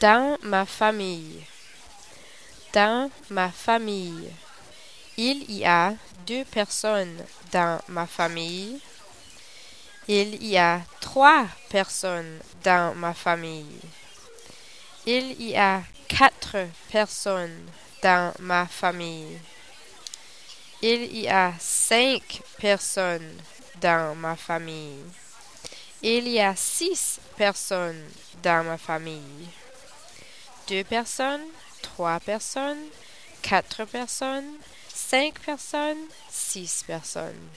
Dans ma famille. Dans ma famille. Il y a deux personnes dans ma famille. Il y a trois personnes dans ma famille. Il y a quatre personnes dans ma famille. Il y a cinq personnes dans ma famille. Il y a six personnes dans ma famille. Deux personnes, trois personnes, quatre personnes, cinq personnes, six personnes.